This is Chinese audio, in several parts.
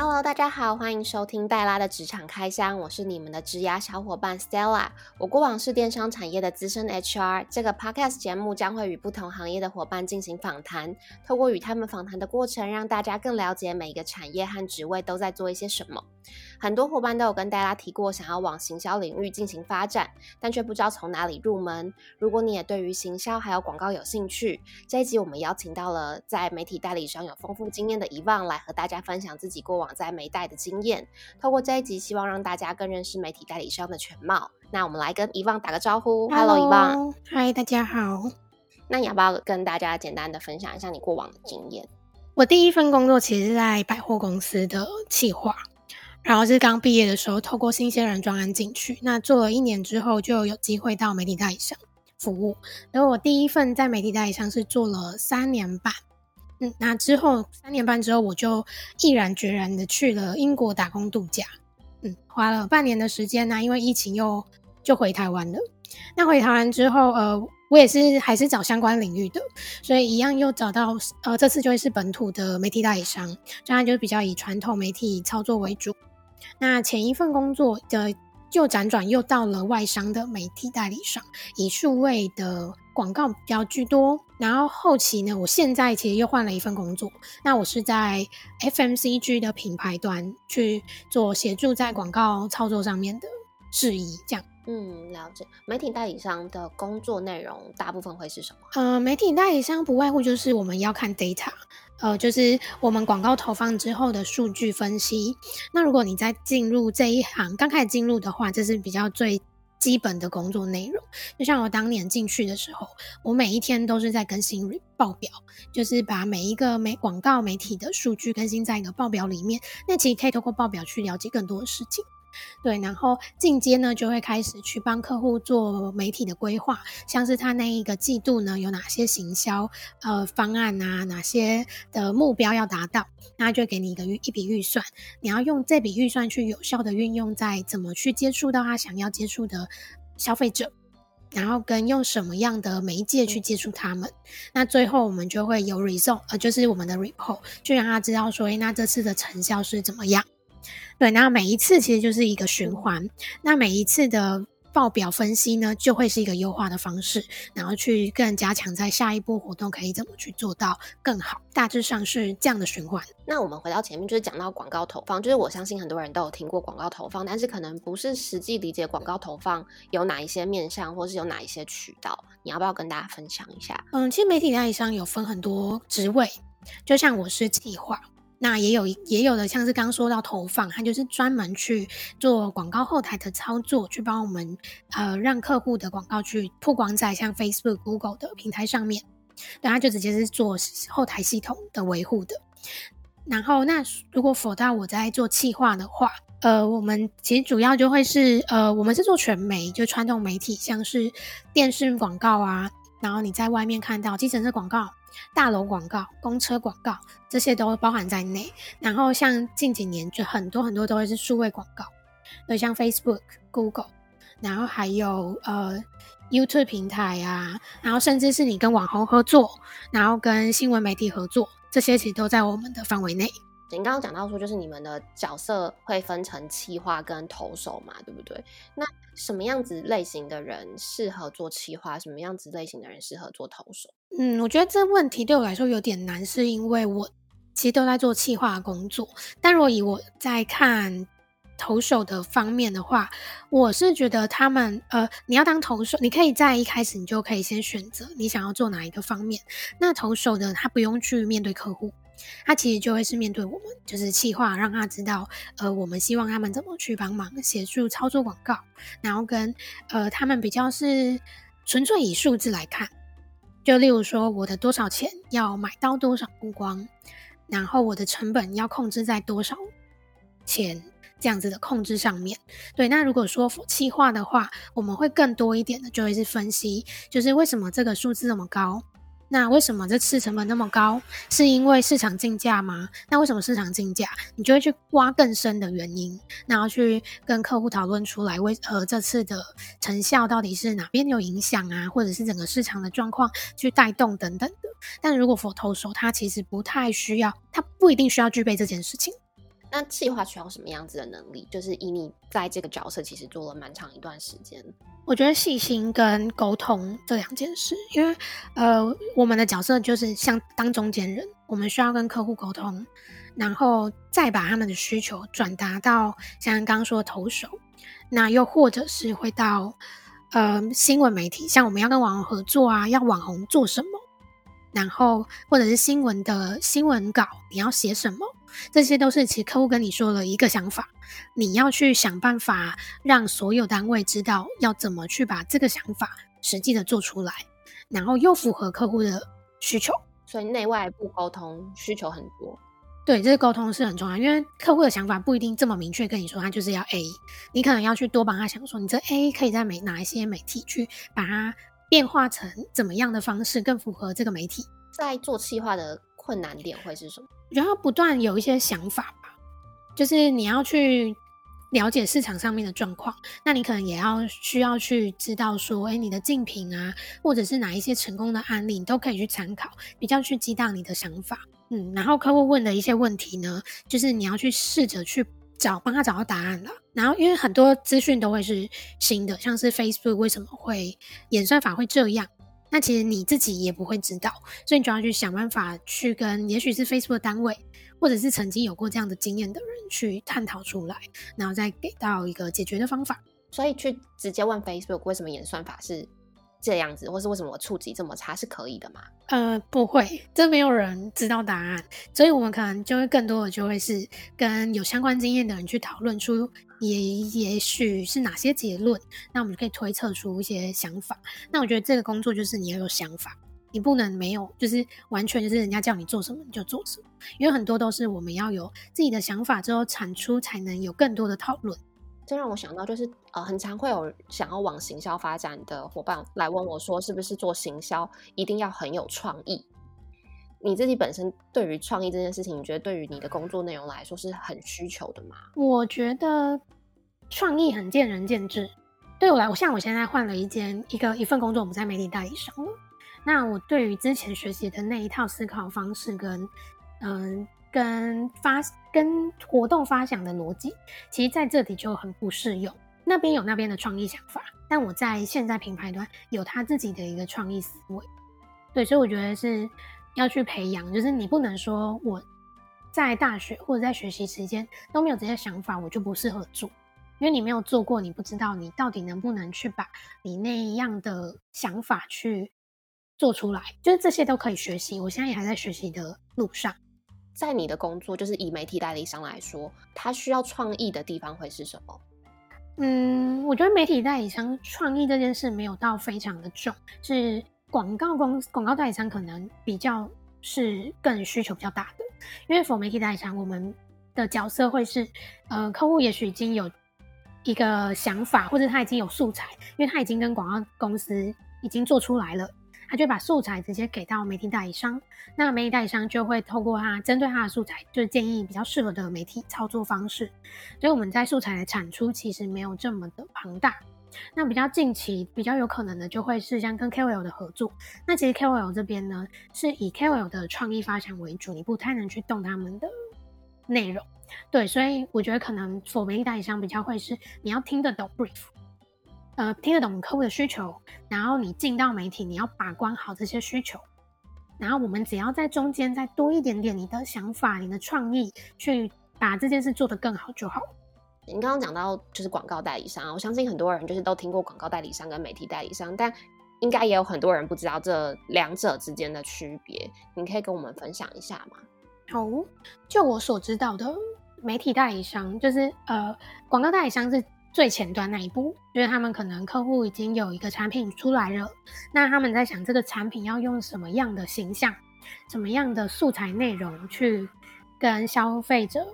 Hello，大家好，欢迎收听黛拉的职场开箱，我是你们的职涯小伙伴 Stella。我过往是电商产业的资深 HR，这个 Podcast 节目将会与不同行业的伙伴进行访谈，透过与他们访谈的过程，让大家更了解每一个产业和职位都在做一些什么。很多伙伴都有跟大家提过，想要往行销领域进行发展，但却不知道从哪里入门。如果你也对于行销还有广告有兴趣，这一集我们邀请到了在媒体代理商有丰富经验的遗忘来和大家分享自己过往在媒代的经验。透过这一集，希望让大家更认识媒体代理商的全貌。那我们来跟遗忘打个招呼，Hello，遗忘，嗨，大家好。那你要不要跟大家简单的分享一下你过往的经验？我第一份工作其实是在百货公司的企划。然后是刚毕业的时候，透过新鲜人专案进去，那做了一年之后，就有机会到媒体代理商服务。然后我第一份在媒体代理商是做了三年半，嗯，那之后三年半之后，我就毅然决然的去了英国打工度假，嗯，花了半年的时间呢，因为疫情又就回台湾了。那回台湾之后，呃，我也是还是找相关领域的，所以一样又找到，呃，这次就会是本土的媒体代理商，这样就比较以传统媒体操作为主。那前一份工作的就辗转又到了外商的媒体代理商，以数位的广告比较居多。然后后期呢，我现在其实又换了一份工作，那我是在 FMCG 的品牌端去做协助在广告操作上面的事宜，这样。嗯，了解。媒体代理商的工作内容大部分会是什么？呃，媒体代理商不外乎就是我们要看 data，呃，就是我们广告投放之后的数据分析。那如果你在进入这一行，刚开始进入的话，这是比较最基本的工作内容。就像我当年进去的时候，我每一天都是在更新报表，就是把每一个媒广告媒体的数据更新在一个报表里面。那其实可以透过报表去了解更多的事情。对，然后进阶呢，就会开始去帮客户做媒体的规划，像是他那一个季度呢有哪些行销呃方案啊，哪些的目标要达到，那就给你一个预一笔预算，你要用这笔预算去有效的运用在怎么去接触到他想要接触的消费者，然后跟用什么样的媒介去接触他们，那最后我们就会有 result，呃，就是我们的 report，就让他知道说，诶，那这次的成效是怎么样。对，然后每一次其实就是一个循环，那每一次的报表分析呢，就会是一个优化的方式，然后去更加强在下一波活动可以怎么去做到更好，大致上是这样的循环。那我们回到前面，就是讲到广告投放，就是我相信很多人都有听过广告投放，但是可能不是实际理解广告投放有哪一些面向，或是有哪一些渠道，你要不要跟大家分享一下？嗯，其实媒体代理商有分很多职位，就像我是企划。那也有也有的，像是刚说到投放，它就是专门去做广告后台的操作，去帮我们呃让客户的广告去曝光在像 Facebook、Google 的平台上面，对，他就直接是做后台系统的维护的。然后，那如果否到我在做企划的话，呃，我们其实主要就会是呃，我们是做全媒，就传统媒体，像是电视广告啊，然后你在外面看到基层的广告。大楼广告、公车广告这些都包含在内。然后像近几年就很多很多都会是数位广告，对，像 Facebook、Google，然后还有呃 YouTube 平台啊，然后甚至是你跟网红合作，然后跟新闻媒体合作，这些其实都在我们的范围内。您刚刚讲到说，就是你们的角色会分成企划跟投手嘛，对不对？那什么样子类型的人适合做企划？什么样子类型的人适合做投手？嗯，我觉得这问题对我来说有点难，是因为我其实都在做企划工作。但如果以我在看投手的方面的话，我是觉得他们呃，你要当投手，你可以在一开始你就可以先选择你想要做哪一个方面。那投手的他不用去面对客户。他其实就会是面对我们，就是企划，让他知道，呃，我们希望他们怎么去帮忙协助操作广告，然后跟呃他们比较是纯粹以数字来看，就例如说我的多少钱要买到多少目光，然后我的成本要控制在多少钱这样子的控制上面。对，那如果说细化的话，我们会更多一点的就会是分析，就是为什么这个数字那么高。那为什么这次成本那么高？是因为市场竞价吗？那为什么市场竞价？你就会去挖更深的原因，然后去跟客户讨论出来，为呃这次的成效到底是哪边有影响啊，或者是整个市场的状况去带动等等的。但如果佛投手，他其实不太需要，他不一定需要具备这件事情。那计划需要什么样子的能力？就是以你在这个角色其实做了蛮长一段时间。我觉得细心跟沟通这两件事，因为呃，我们的角色就是像当中间人，我们需要跟客户沟通，然后再把他们的需求转达到像刚刚说的投手，那又或者是会到呃新闻媒体，像我们要跟网红合作啊，要网红做什么，然后或者是新闻的新闻稿你要写什么。这些都是其实客户跟你说了一个想法，你要去想办法让所有单位知道要怎么去把这个想法实际的做出来，然后又符合客户的需求。所以内外部沟通需求很多。对，这个沟通是很重要，因为客户的想法不一定这么明确跟你说他就是要 A，你可能要去多帮他想说，你这 A 可以在每哪一些媒体去把它变化成怎么样的方式更符合这个媒体。在做企划的困难点会是什么？然后不断有一些想法吧，就是你要去了解市场上面的状况，那你可能也要需要去知道说，哎，你的竞品啊，或者是哪一些成功的案例，你都可以去参考，比较去激荡你的想法。嗯，然后客户问的一些问题呢，就是你要去试着去找，帮他找到答案了。然后因为很多资讯都会是新的，像是 Facebook 为什么会演算法会这样？那其实你自己也不会知道，所以你就要去想办法去跟，也许是 Facebook 的单位，或者是曾经有过这样的经验的人去探讨出来，然后再给到一个解决的方法。所以去直接问 Facebook 为什么演算法是这样子，或是为什么我触及这么差，是可以的吗？呃，不会，这没有人知道答案，所以我们可能就会更多的就会是跟有相关经验的人去讨论出。也也许是哪些结论，那我们可以推测出一些想法。那我觉得这个工作就是你要有想法，你不能没有，就是完全就是人家叫你做什么你就做什么。因为很多都是我们要有自己的想法之后产出，才能有更多的讨论。这让我想到，就是呃，很常会有想要往行销发展的伙伴来问我说，是不是做行销一定要很有创意？你自己本身对于创意这件事情，你觉得对于你的工作内容来说是很需求的吗？我觉得创意很见仁见智。对我来，我像我现在换了一间一个一份工作，我们在媒体代理商。那我对于之前学习的那一套思考方式跟嗯跟发跟活动发想的逻辑，其实在这里就很不适用。那边有那边的创意想法，但我在现在品牌端有他自己的一个创意思维。对，所以我觉得是。要去培养，就是你不能说我在大学或者在学习时间都没有这些想法，我就不适合做，因为你没有做过，你不知道你到底能不能去把你那样的想法去做出来。就是这些都可以学习，我现在也还在学习的路上。在你的工作，就是以媒体代理商来说，他需要创意的地方会是什么？嗯，我觉得媒体代理商创意这件事没有到非常的重，是。广告公广告代理商可能比较是更需求比较大的，因为否媒体代理商，我们的角色会是，呃，客户也许已经有一个想法，或者他已经有素材，因为他已经跟广告公司已经做出来了，他就把素材直接给到媒体代理商，那媒体代理商就会透过他针对他的素材，就是建议比较适合的媒体操作方式，所以我们在素材的产出其实没有这么的庞大。那比较近期比较有可能的，就会是像跟 KOL 的合作。那其实 KOL 这边呢，是以 KOL 的创意发想为主，你不太能去动他们的内容。对，所以我觉得可能否媒体代理商比较会是你要听得懂 brief，呃，听得懂客户的需求，然后你进到媒体，你要把关好这些需求，然后我们只要在中间再多一点点你的想法、你的创意，去把这件事做得更好就好。你刚刚讲到就是广告代理商，我相信很多人就是都听过广告代理商跟媒体代理商，但应该也有很多人不知道这两者之间的区别。你可以跟我们分享一下吗？好，就我所知道的，媒体代理商就是呃，广告代理商是最前端那一步，就是他们可能客户已经有一个产品出来了，那他们在想这个产品要用什么样的形象、什么样的素材内容去跟消费者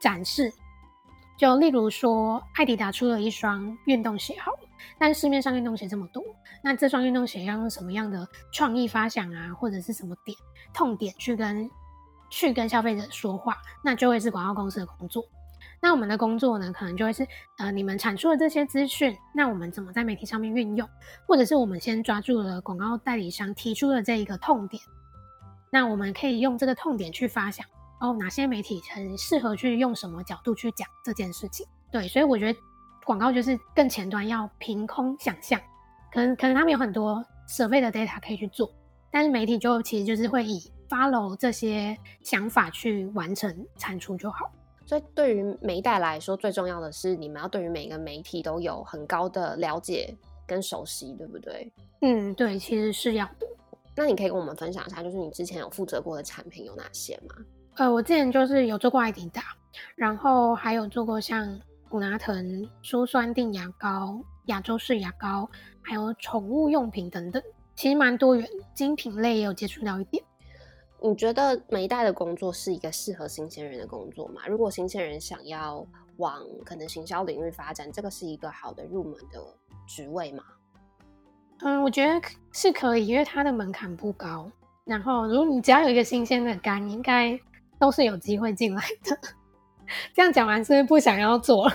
展示。就例如说，艾迪达出了一双运动鞋，好了，但市面上运动鞋这么多，那这双运动鞋要用什么样的创意发想啊，或者是什么点痛点去跟去跟消费者说话，那就会是广告公司的工作。那我们的工作呢，可能就会是呃，你们产出的这些资讯，那我们怎么在媒体上面运用，或者是我们先抓住了广告代理商提出的这一个痛点，那我们可以用这个痛点去发想。哦哪些媒体很适合去用什么角度去讲这件事情。对，所以我觉得广告就是更前端要凭空想象，可能可能他们有很多设备的 data 可以去做，但是媒体就其实就是会以 follow 这些想法去完成产出就好。所以对于媒代来说，最重要的是你们要对于每个媒体都有很高的了解跟熟悉，对不对？嗯，对，其实是要的。那你可以跟我们分享一下，就是你之前有负责过的产品有哪些吗？呃，我之前就是有做过艾迪达，然后还有做过像古拿藤舒酸定牙膏、亚洲式牙膏，还有宠物用品等等，其实蛮多元，精品类也有接触到一点。你觉得每一代的工作是一个适合新鲜人的工作吗？如果新鲜人想要往可能行销领域发展，这个是一个好的入门的职位吗？嗯，我觉得是可以，因为它的门槛不高。然后，如果你只要有一个新鲜的肝，应该都是有机会进来的。这样讲完，是不是不想要做？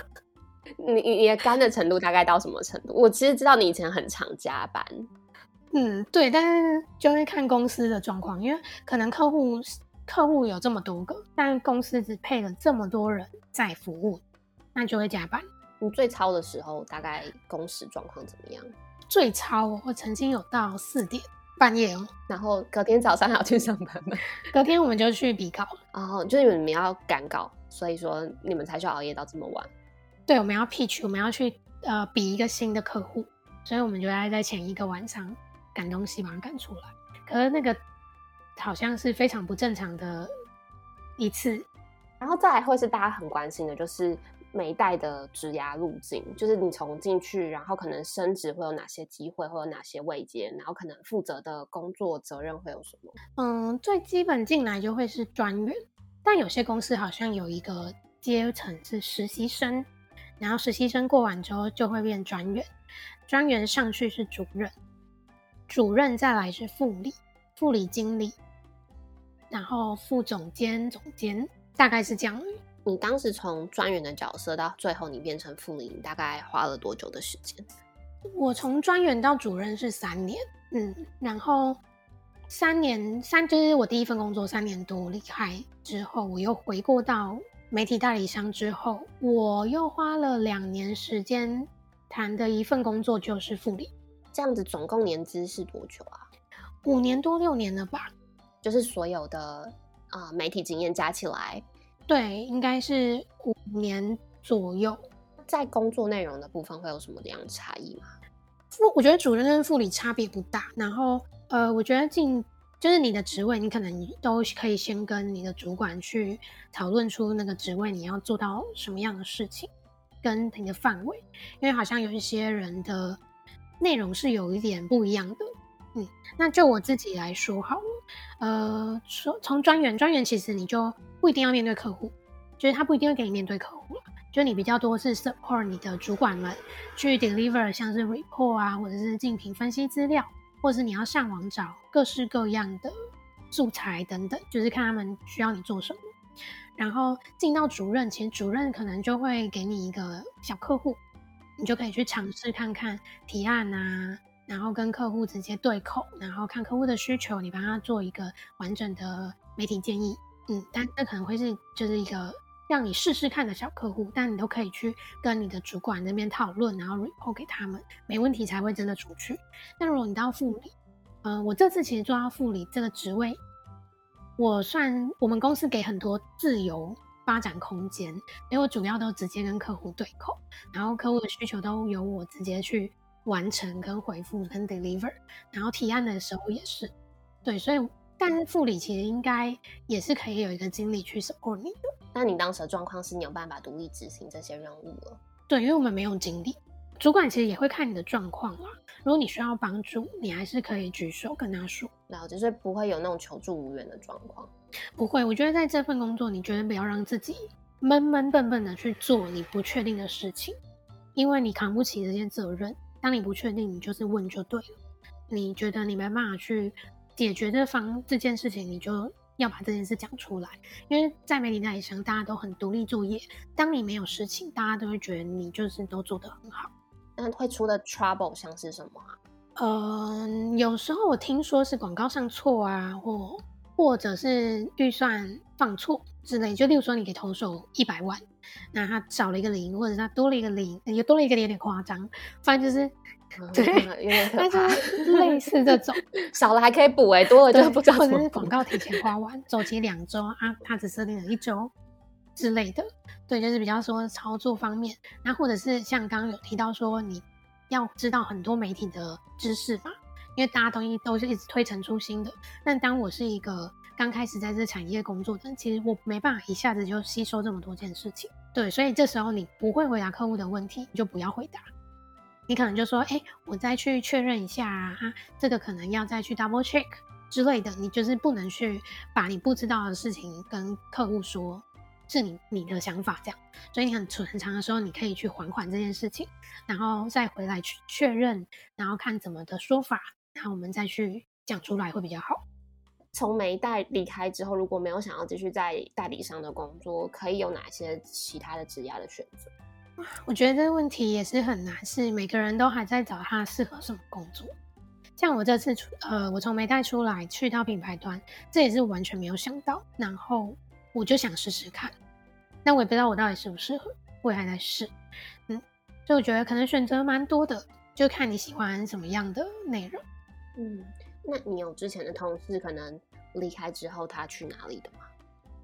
你你的肝的程度大概到什么程度？我其实知道你以前很常加班。嗯，对，但是就会看公司的状况，因为可能客户客户有这么多个，但公司只配了这么多人在服务，那就会加班。你最超的时候大概工时状况怎么样？最超，我曾经有到四点半夜哦，然后隔天早上还要去上班吗？隔天我们就去比稿了，哦，就是你们要赶稿，所以说你们才需要熬夜到这么晚。对，我们要 pitch，我们要去呃比一个新的客户，所以我们就要在前一个晚上。赶东西把它赶出来，可是那个好像是非常不正常的一次，然后再来会是大家很关心的，就是每一代的职涯路径，就是你从进去，然后可能升职会有哪些机会，会有哪些位阶，然后可能负责的工作责任会有什么？嗯，最基本进来就会是专员，但有些公司好像有一个阶层是实习生，然后实习生过完之后就会变专员，专员上去是主任。主任再来是副理、副理经理，然后副总监、总监，大概是这样。你当时从专员的角色到最后你变成副理，你大概花了多久的时间？我从专员到主任是三年，嗯，然后三年三就是我第一份工作三年多离开之后，我又回过到媒体代理商之后，我又花了两年时间谈的一份工作就是副理。这样子总共年资是多久啊？五年多六年了吧？就是所有的啊媒体经验加起来，对，应该是五年左右。在工作内容的部分会有什么样的差异吗？副我觉得主任跟副理差别不大。然后呃，我觉得进就是你的职位，你可能都可以先跟你的主管去讨论出那个职位你要做到什么样的事情，跟你的范围，因为好像有一些人的。内容是有一点不一样的，嗯，那就我自己来说好了，呃，说从专员，专员其实你就不一定要面对客户，就是他不一定会给你面对客户了，就你比较多是 support 你的主管们去 deliver 像是 report 啊，或者是竞品分析资料，或者是你要上网找各式各样的素材等等，就是看他们需要你做什么，然后进到主任，其实主任可能就会给你一个小客户。你就可以去尝试看看提案啊，然后跟客户直接对口，然后看客户的需求，你帮他做一个完整的媒体建议。嗯，但这可能会是就是一个让你试试看的小客户，但你都可以去跟你的主管那边讨论，然后 report 给他们，没问题才会真的出去。那如果你到副理，嗯，我这次其实做到副理这个职位，我算我们公司给很多自由。发展空间，因为我主要都直接跟客户对口，然后客户的需求都由我直接去完成跟回复跟 deliver，然后提案的时候也是，对，所以但是副理其实应该也是可以有一个经理去 support 你的。那你当时的状况是你有办法独立执行这些任务了？对，因为我们没有经理，主管其实也会看你的状况啦。如果你需要帮助，你还是可以举手跟他说，然后就是不会有那种求助无援的状况。不会，我觉得在这份工作，你绝对不要让自己闷闷笨笨的去做你不确定的事情，因为你扛不起这些责任。当你不确定，你就是问就对了。你觉得你没办法去解决这方这件事情，你就要把这件事讲出来。因为在媒体那里上，大家都很独立作业。当你没有事情，大家都会觉得你就是都做得很好。那会出的 trouble 像是什么啊？嗯，有时候我听说是广告上错啊，或或者是预算放错之类，就例如说你给投手一百万，那他少了一个零，或者他多了一个零，也多了一个零有点夸张，反正就是 对，有点可怕，类似这种少了还可以补哎，多了就不知道或者是广告提前花完，走期两周啊，他只设定了一周之类的，对，就是比较说操作方面，那或者是像刚刚有提到说你要知道很多媒体的知识嘛。因为大家东西都是一直推陈出新的，但当我是一个刚开始在这产业工作的，其实我没办法一下子就吸收这么多件事情。对，所以这时候你不会回答客户的问题，你就不要回答。你可能就说：“哎，我再去确认一下啊，这个可能要再去 double check 之类的。”你就是不能去把你不知道的事情跟客户说，是你你的想法这样。所以你很很长的时候，你可以去缓缓这件事情，然后再回来去确认，然后看怎么的说法。然后我们再去讲出来会比较好。从没代离开之后，如果没有想要继续在代理商的工作，可以有哪些其他的职业的选择？我觉得这个问题也是很难，是每个人都还在找他适合什么工作。像我这次出，呃，我从梅代出来去到品牌端，这也是完全没有想到。然后我就想试试看，但我也不知道我到底适不适合，我也还在试。嗯，所以我觉得可能选择蛮多的，就看你喜欢什么样的内容。嗯，那你有之前的同事可能离开之后他去哪里的吗？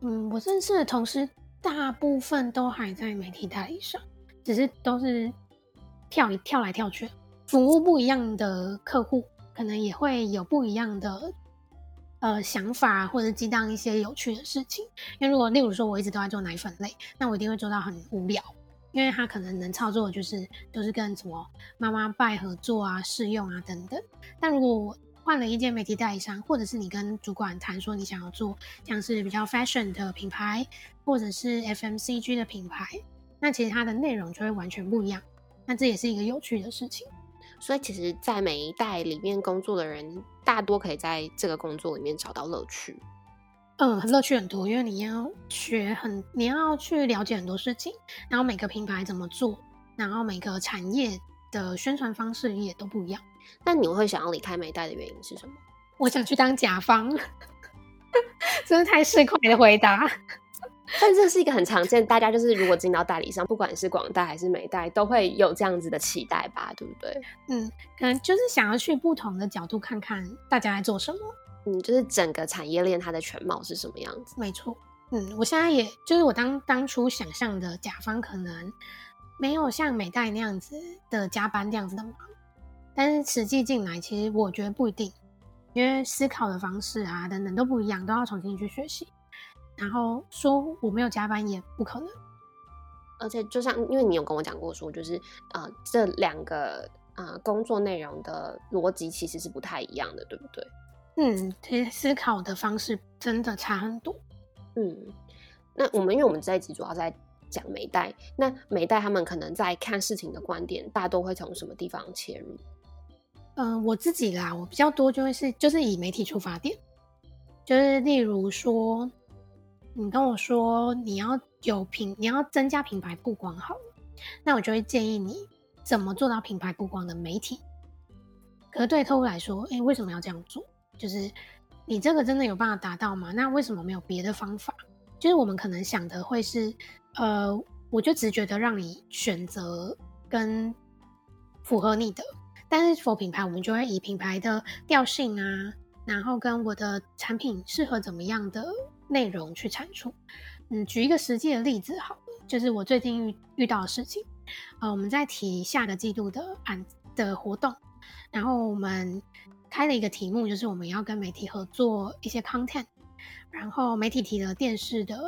嗯，我认识的同事大部分都还在媒体代理上，只是都是跳一跳来跳去，服务不一样的客户，可能也会有不一样的呃想法，或者激荡一些有趣的事情。因为如果例如说我一直都在做奶粉类，那我一定会做到很无聊。因为他可能能操作的，就是都是跟什么妈妈拜合作啊、试用啊等等。但如果我换了一间媒体代理商，或者是你跟主管谈说你想要做像是比较 fashion 的品牌，或者是 FMCG 的品牌，那其实它的内容就会完全不一样。那这也是一个有趣的事情。所以其实，在每一代里面工作的人，大多可以在这个工作里面找到乐趣。嗯，乐趣很多，因为你要学很，你要去了解很多事情，然后每个品牌怎么做，然后每个产业的宣传方式也都不一样。那你会想要离开美代的原因是什么？我想去当甲方，真的太市侩的回答。但这是一个很常见，大家就是如果进到代理商，不管是广代还是美代，都会有这样子的期待吧，对不对？嗯，可能就是想要去不同的角度看看大家在做什么。嗯，就是整个产业链它的全貌是什么样子？没错，嗯，我现在也就是我当当初想象的甲方，可能没有像美代那样子的加班这样子的忙，但是实际进来，其实我觉得不一定，因为思考的方式啊等等都不一样，都要重新去学习。然后说我没有加班也不可能，而且就像因为你有跟我讲过说，就是呃这两个呃工作内容的逻辑其实是不太一样的，对不对？嗯，其实思考的方式真的差很多。嗯，那我们因为我们这一集主要在讲美代，那美代他们可能在看事情的观点，大多会从什么地方切入？嗯，我自己啦，我比较多就会是就是以媒体出发点，就是例如说，你跟我说你要有品，你要增加品牌曝光好了，那我就会建议你怎么做到品牌曝光的媒体。可是对客户来说，哎，为什么要这样做？就是你这个真的有办法达到吗？那为什么没有别的方法？就是我们可能想的会是，呃，我就只觉得让你选择跟符合你的，但是否品牌，我们就会以品牌的调性啊，然后跟我的产品适合怎么样的内容去产出。嗯，举一个实际的例子好了，就是我最近遇遇到的事情，呃，我们在提下个季度的案的活动，然后我们。开了一个题目，就是我们要跟媒体合作一些 content，然后媒体提的电视的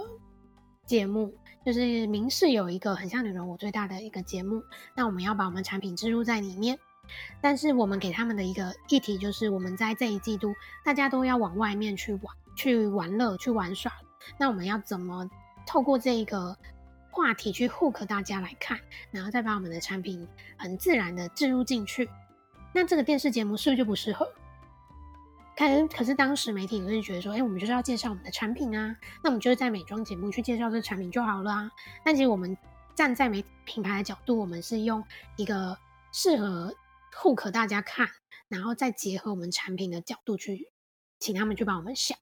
节目，就是明视有一个很像女人我最大的一个节目，那我们要把我们产品植入在里面，但是我们给他们的一个议题就是，我们在这一季度大家都要往外面去玩、去玩乐、去玩耍，那我们要怎么透过这一个话题去 hook 大家来看，然后再把我们的产品很自然的置入进去。那这个电视节目是不是就不适合？可可是当时媒体就是觉得说，哎，我们就是要介绍我们的产品啊，那我们就是在美妆节目去介绍这产品就好了啊。但其实我们站在美品牌的角度，我们是用一个适合户可大家看，然后再结合我们产品的角度去请他们去帮我们想。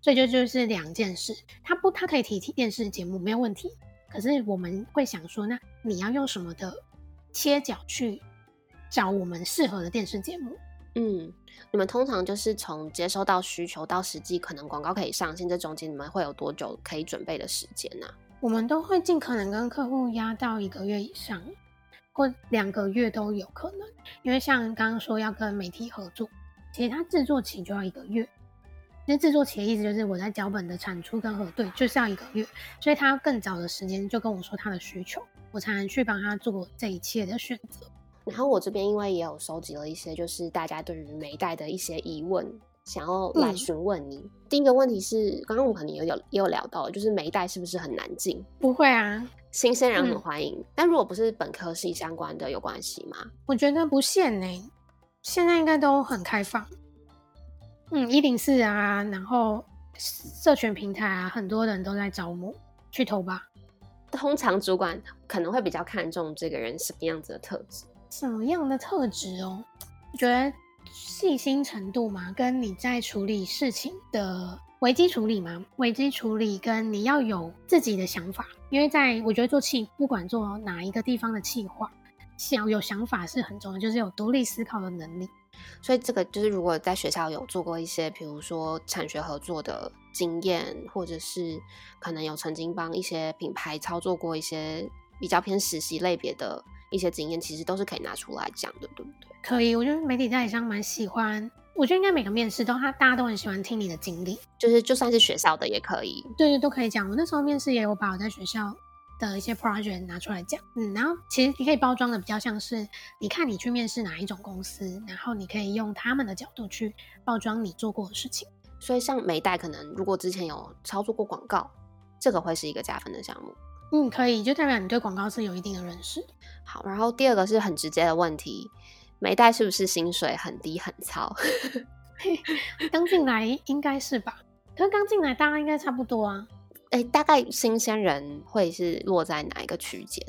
所以就就是两件事，他不他可以提提电视节目没有问题，可是我们会想说，那你要用什么的切角去找我们适合的电视节目？嗯，你们通常就是从接收到需求到实际可能广告可以上线，这中间你们会有多久可以准备的时间呢？我们都会尽可能跟客户压到一个月以上，或两个月都有可能。因为像刚刚说要跟媒体合作，其实它制作期就要一个月。那制作期的意思就是我在脚本的产出跟核对就是要一个月，所以他更早的时间就跟我说他的需求，我才能去帮他做这一切的选择。然后我这边因为也有收集了一些，就是大家对于美代的一些疑问，想要来询问你。第一个问题是，刚刚我们可能也有也有聊到，就是美代是不是很难进？不会啊，新鲜人很欢迎。但如果不是本科系相关的，有关系吗？我觉得不限呢，现在应该都很开放。嗯，一零四啊，然后社群平台啊，很多人都在招募，去投吧。通常主管可能会比较看重这个人什么样子的特质。什么样的特质哦？我觉得细心程度嘛，跟你在处理事情的危机处理嘛，危机处理跟你要有自己的想法，因为在我觉得做企，不管做哪一个地方的企划，想有想法是很重要，就是有独立思考的能力。所以这个就是如果在学校有做过一些，比如说产学合作的经验，或者是可能有曾经帮一些品牌操作过一些比较偏实习类别的。一些经验其实都是可以拿出来讲的，对不对？可以，我觉得媒体代理商蛮喜欢。我觉得应该每个面试都他大家都很喜欢听你的经历，就是就算是学校的也可以。对对，都可以讲。我那时候面试也有把我在学校的一些 project 拿出来讲。嗯，然后其实你可以包装的比较像是，你看你去面试哪一种公司，然后你可以用他们的角度去包装你做过的事情。所以像美代可能如果之前有操作过广告，这个会是一个加分的项目。嗯，可以，就代表你对广告是有一定的认识。好，然后第二个是很直接的问题，美代是不是薪水很低很糙？刚进来应该是吧？可是刚进来大家应该差不多啊。哎，大概新鲜人会是落在哪一个区间？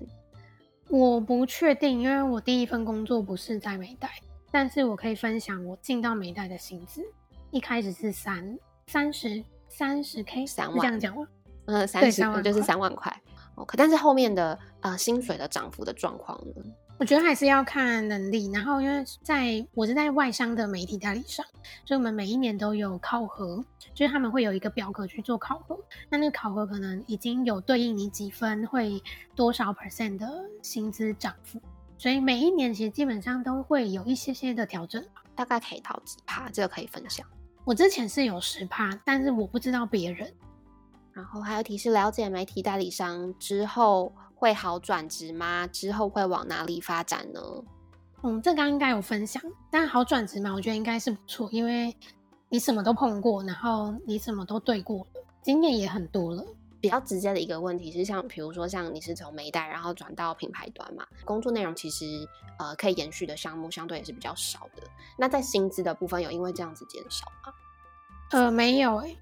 我不确定，因为我第一份工作不是在美代，但是我可以分享我进到美代的薪资，一开始是三三十三十 K，三万这样讲吗？嗯，三十就是三万块。OK，但是后面的呃薪水的涨幅的状况呢？我觉得还是要看能力。然后因为在我是在外商的媒体代理商，所以我们每一年都有考核，就是他们会有一个表格去做考核。那那个考核可能已经有对应你几分会多少 percent 的薪资涨幅，所以每一年其实基本上都会有一些些的调整。大概可以到几趴？这个可以分享。我之前是有十趴，但是我不知道别人。然后还有提示：了解媒体代理商之后会好转职吗？之后会往哪里发展呢？嗯，这刚应该有分享。但好转职嘛，我觉得应该是不错，因为你什么都碰过，然后你什么都对过了，经验也很多了。比较直接的一个问题是，像比如说像你是从媒代然后转到品牌端嘛，工作内容其实呃可以延续的项目相对也是比较少的。那在薪资的部分有因为这样子减少吗？呃，没有诶。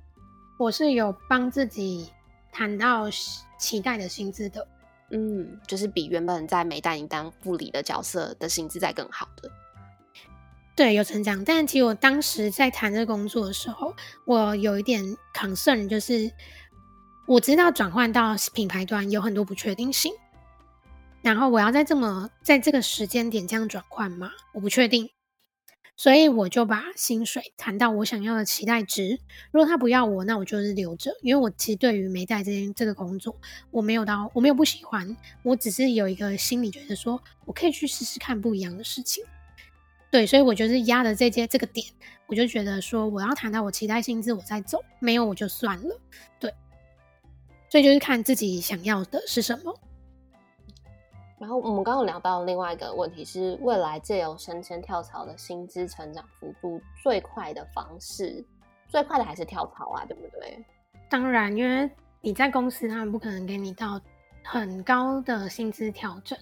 我是有帮自己谈到期待的薪资的，嗯，就是比原本在美代当副理的角色的薪资在更好的，对，有成长。但其实我当时在谈这个工作的时候，我有一点 concern，就是我知道转换到品牌端有很多不确定性，然后我要在这么在这个时间点这样转换吗？我不确定。所以我就把薪水谈到我想要的期待值。如果他不要我，那我就是留着，因为我其实对于没带这件这个工作，我没有到我没有不喜欢，我只是有一个心理觉得说我可以去试试看不一样的事情。对，所以我就是压的这些这个点，我就觉得说我要谈到我期待薪资，我再走，没有我就算了。对，所以就是看自己想要的是什么。然后我们刚刚聊到另外一个问题是，未来借由升迁跳槽的薪资成长幅度最快的方式，最快的还是跳槽啊，对不对？当然，因为你在公司，他们不可能给你到很高的薪资调整。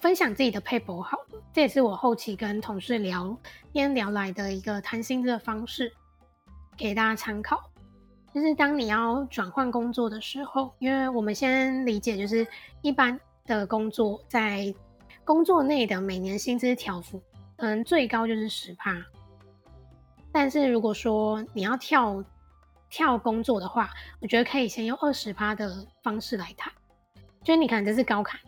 分享自己的配博好了，这也是我后期跟同事聊天聊来的一个谈薪资的方式，给大家参考。就是当你要转换工作的时候，因为我们先理解，就是一般。的工作在工作内的每年薪资调幅，可能最高就是十帕。但是如果说你要跳跳工作的话，我觉得可以先用二十趴的方式来谈，就是你可能这是高坎，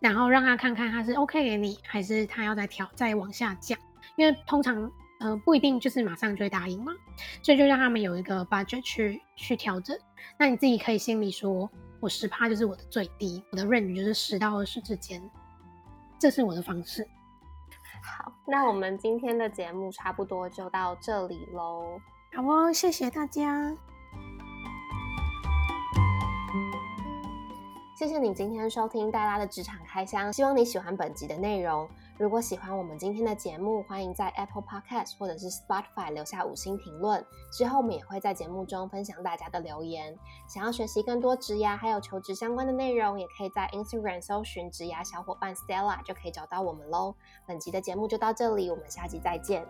然后让他看看他是 OK 给你，还是他要再调再往下降，因为通常呃不一定就是马上就会答应嘛，所以就让他们有一个 budget 去去调整。那你自己可以心里说，我十趴就是我的最低，我的 range 就是十到二十之间，这是我的方式。好，那我们今天的节目差不多就到这里喽。好哦，谢谢大家。谢谢你今天收听戴拉的职场开箱，希望你喜欢本集的内容。如果喜欢我们今天的节目，欢迎在 Apple Podcast 或者是 Spotify 留下五星评论。之后我们也会在节目中分享大家的留言。想要学习更多职涯还有求职相关的内容，也可以在 Instagram 搜寻职涯小伙伴 Stella 就可以找到我们喽。本集的节目就到这里，我们下集再见。